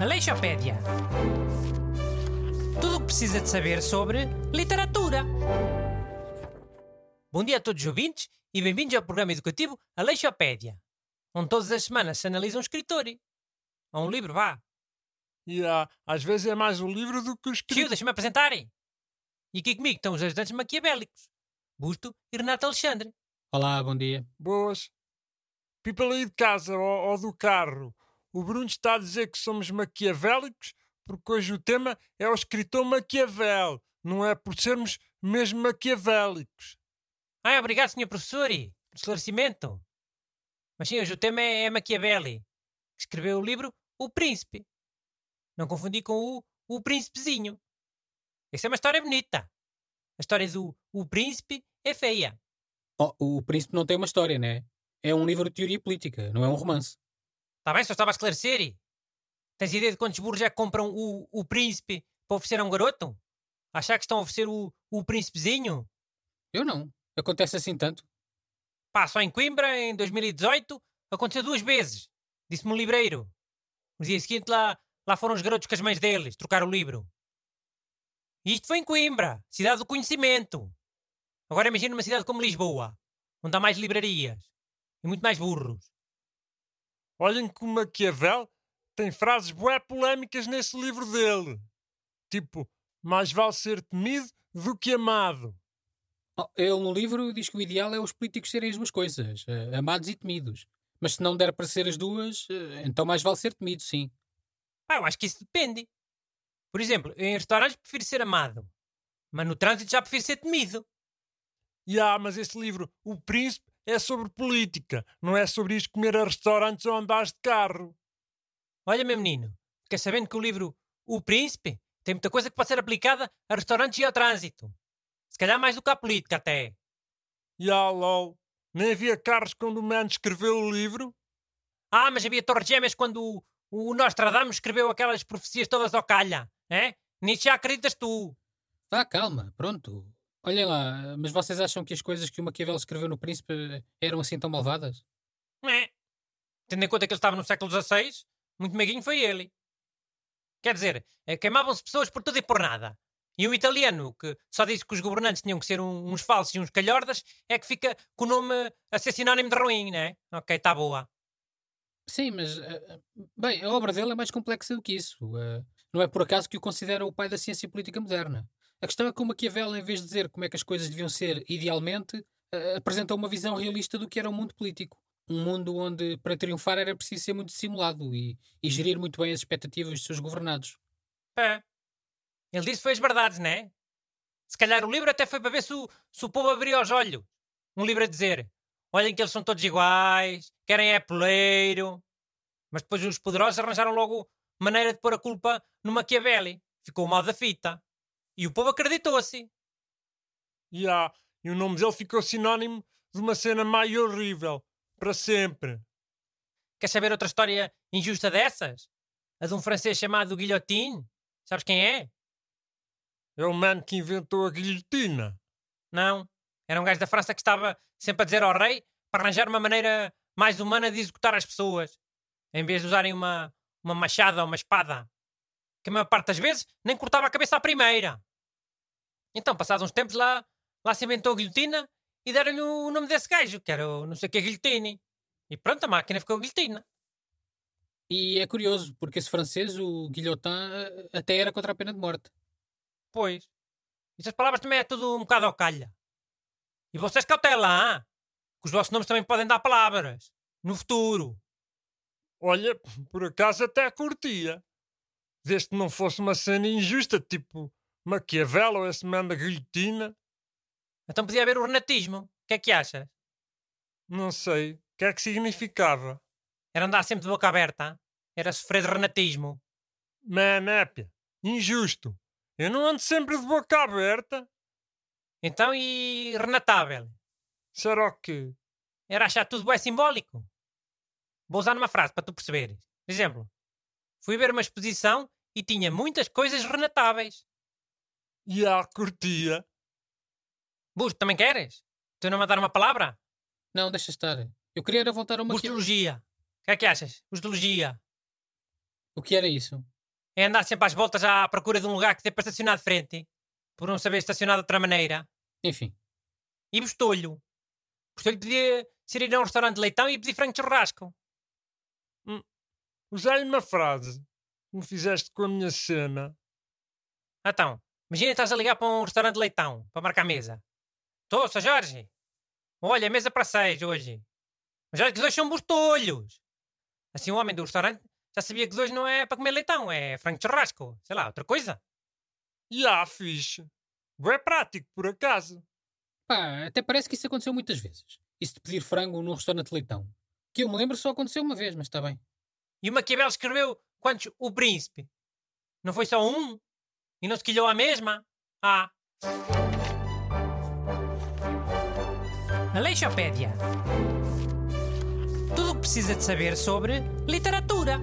Aleixopédia. Tudo o que precisa de saber sobre literatura. Bom dia a todos os ouvintes e bem-vindos ao programa educativo Aleixopédia, onde todas as semanas se analisa um escritor. Ou um livro, vá. E ah, às vezes é mais o livro do que o Tio, escrito. deixa-me apresentar. E aqui comigo estão os ajudantes maquiavélicos, Busto e Renato Alexandre. Olá, bom dia. Boas. People aí de casa ou, ou do carro. O Bruno está a dizer que somos maquiavélicos porque hoje o tema é o escritor Maquiavel. Não é por sermos mesmo maquiavélicos. Ah, obrigado, senhor professor, pelo esclarecimento. Mas sim, hoje o tema é, é Machiavelli, que escreveu o livro O Príncipe. Não confundi com o, o Príncipezinho. Essa é uma história bonita. A história do O Príncipe é feia. Oh, o Príncipe não tem uma história, né? É um livro de teoria política, não é um romance. Está bem, só estava a esclarecer. e? Tens ideia de quantos burros é que compram o, o Príncipe para oferecer a um garoto? Achar que estão a oferecer o, o Príncipezinho? Eu não. Acontece assim tanto. Pá, só em Coimbra, em 2018, aconteceu duas vezes. Disse-me um livreiro. No dia seguinte lá, lá foram os garotos com as mães deles trocar o livro. E isto foi em Coimbra, cidade do conhecimento. Agora imagina uma cidade como Lisboa, onde há mais livrarias e muito mais burros. Olhem que o Maquiavel tem frases bué polémicas nesse livro dele. Tipo, mais vale ser temido do que amado. Oh, ele no livro diz que o ideal é os políticos serem as duas coisas, eh, amados e temidos. Mas se não der para ser as duas, eh, então mais vale ser temido, sim. Pá, eu acho que isso depende. Por exemplo, em restaurantes prefiro ser amado, mas no trânsito já prefiro ser temido. E ah, mas esse livro, O Príncipe, é sobre política. Não é sobre isto comer a restaurantes ou andares de carro. Olha, meu menino, fica sabendo que o livro O Príncipe tem muita coisa que pode ser aplicada a restaurantes e ao trânsito. Se calhar mais do que à política até. E lol. Nem havia carros quando o man escreveu o livro? Ah, mas havia torres gêmeas quando o, o Nostradamus escreveu aquelas profecias todas ao calha, é? Nisso já acreditas tu. Vá, calma, pronto. Olhem lá, mas vocês acham que as coisas que o Maquiavel escreveu no Príncipe eram assim tão malvadas? É. Tendo em conta que ele estava no século XVI, muito meiguinho foi ele. Quer dizer, eh, queimavam-se pessoas por tudo e por nada. E o italiano, que só disse que os governantes tinham que ser um- uns falsos e uns calhordas, é que fica com o nome a ser sinónimo de ruim, né? Ok, está boa. Sim, mas. eh, bem, a obra dele é mais complexa do que isso. Eh, não é por acaso que o considera o pai da ciência política moderna. A questão é que o Maquiavel, em vez de dizer como é que as coisas deviam ser idealmente, apresenta uma visão realista do que era o mundo político. Um mundo onde, para triunfar, era preciso ser muito dissimulado e, e gerir muito bem as expectativas dos seus governados. É. Ele disse foi as verdades, né? Se calhar o livro até foi para ver se o, se o povo abria os olhos. Um livro a dizer: olhem que eles são todos iguais, querem é poleiro. Mas depois os poderosos arranjaram logo maneira de pôr a culpa no Machiavelli. Ficou mal da fita. E o povo acreditou-se. E ah, e o nome dele ficou sinónimo de uma cena má e horrível. Para sempre. Quer saber outra história injusta dessas? A de um francês chamado Guilhotine. Sabes quem é? É o man que inventou a guilhotina. Não. Era um gajo da França que estava sempre a dizer ao rei para arranjar uma maneira mais humana de executar as pessoas. Em vez de usarem uma, uma machada ou uma espada. Que a maior parte das vezes nem cortava a cabeça à primeira. Então, passados uns tempos lá, lá se inventou a guilhotina e deram-lhe o nome desse gajo, que era o não sei o que guilhotine. E pronto, a máquina ficou guilhotina. E é curioso, porque esse francês, o Guilhotin, até era contra a pena de morte. Pois. Essas palavras também é tudo um bocado ao calha. E vocês cautela, hein? que os vossos nomes também podem dar palavras. No futuro. Olha, por acaso até curtia. Desde que não fosse uma cena injusta, tipo Maquiavel ou esse man da guilhotina. Então podia haver o renatismo. O que é que achas? Não sei. O que é que significava? Era andar sempre de boca aberta. Era sofrer de renatismo. Manépia. Injusto. Eu não ando sempre de boca aberta. Então e renatável? Será o quê? Era achar tudo bem simbólico. Vou usar numa frase para tu perceberes. Exemplo, fui ver uma exposição e tinha muitas coisas renatáveis. E a curtia. Busto, também queres? Tu não me dar uma palavra? Não, deixa estar. Eu queria era voltar ao Maquiavel. Bustologia. que é que achas? Os de logia. O que era isso? É andar sempre às voltas à procura de um lugar que dê para estacionar de frente, por não saber estacionar de outra maneira. Enfim. E Bostolho. Bostolho podia ser ir a um restaurante de leitão e pedir frango de churrasco. Usei uma frase. Como fizeste com a minha cena. Então, imagina estás a ligar para um restaurante de leitão, para marcar mesa. Estou, sou Jorge. Olha, mesa para seis hoje. Mas olha que os dois são bostolhos. Assim o homem do restaurante já sabia que os dois não é para comer leitão, é frango de churrasco. Sei lá, outra coisa. E ah, fixe. É prático, por acaso. Pá, até parece que isso aconteceu muitas vezes. Isso de pedir frango num restaurante de leitão. Que eu me lembro só aconteceu uma vez, mas está bem. E o Maquiavel escreveu quantos o príncipe? Não foi só um? E não se quilhou a mesma? Ah. Aleixopédia. Tudo o que precisa de saber sobre literatura.